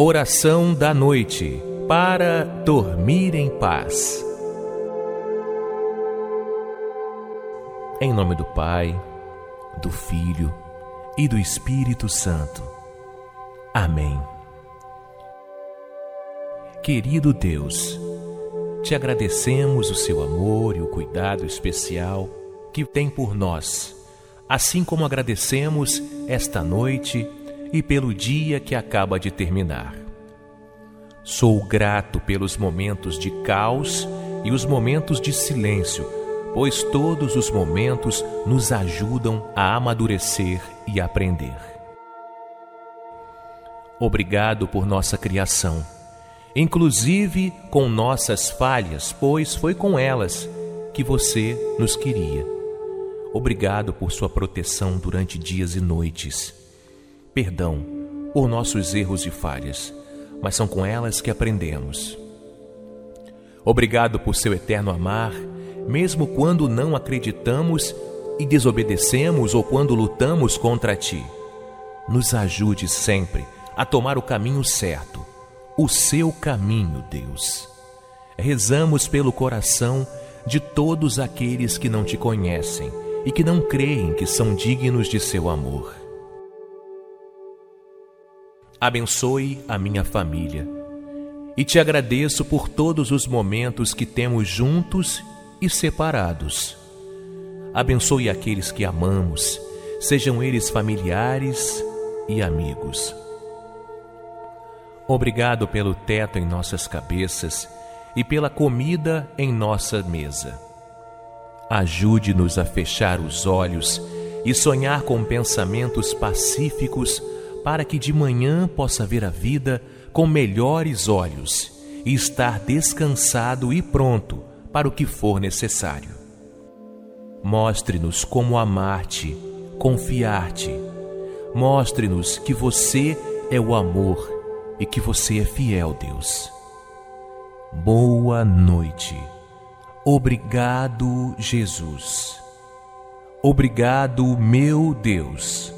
Oração da noite para dormir em paz. Em nome do Pai, do Filho e do Espírito Santo. Amém. Querido Deus, te agradecemos o seu amor e o cuidado especial que tem por nós, assim como agradecemos esta noite e pelo dia que acaba de terminar. Sou grato pelos momentos de caos e os momentos de silêncio, pois todos os momentos nos ajudam a amadurecer e aprender. Obrigado por nossa criação, inclusive com nossas falhas, pois foi com elas que você nos queria. Obrigado por sua proteção durante dias e noites perdão por nossos erros e falhas, mas são com elas que aprendemos. Obrigado por seu eterno amar, mesmo quando não acreditamos e desobedecemos ou quando lutamos contra ti. Nos ajude sempre a tomar o caminho certo, o seu caminho, Deus. Rezamos pelo coração de todos aqueles que não te conhecem e que não creem que são dignos de seu amor. Abençoe a minha família. E te agradeço por todos os momentos que temos juntos e separados. Abençoe aqueles que amamos, sejam eles familiares e amigos. Obrigado pelo teto em nossas cabeças e pela comida em nossa mesa. Ajude-nos a fechar os olhos e sonhar com pensamentos pacíficos para que de manhã possa ver a vida com melhores olhos e estar descansado e pronto para o que for necessário. Mostre-nos como amar-te, confiar-te. Mostre-nos que você é o amor e que você é fiel, Deus. Boa noite. Obrigado, Jesus. Obrigado, meu Deus.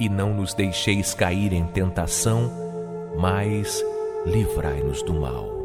e não nos deixeis cair em tentação, mas livrai-nos do mal.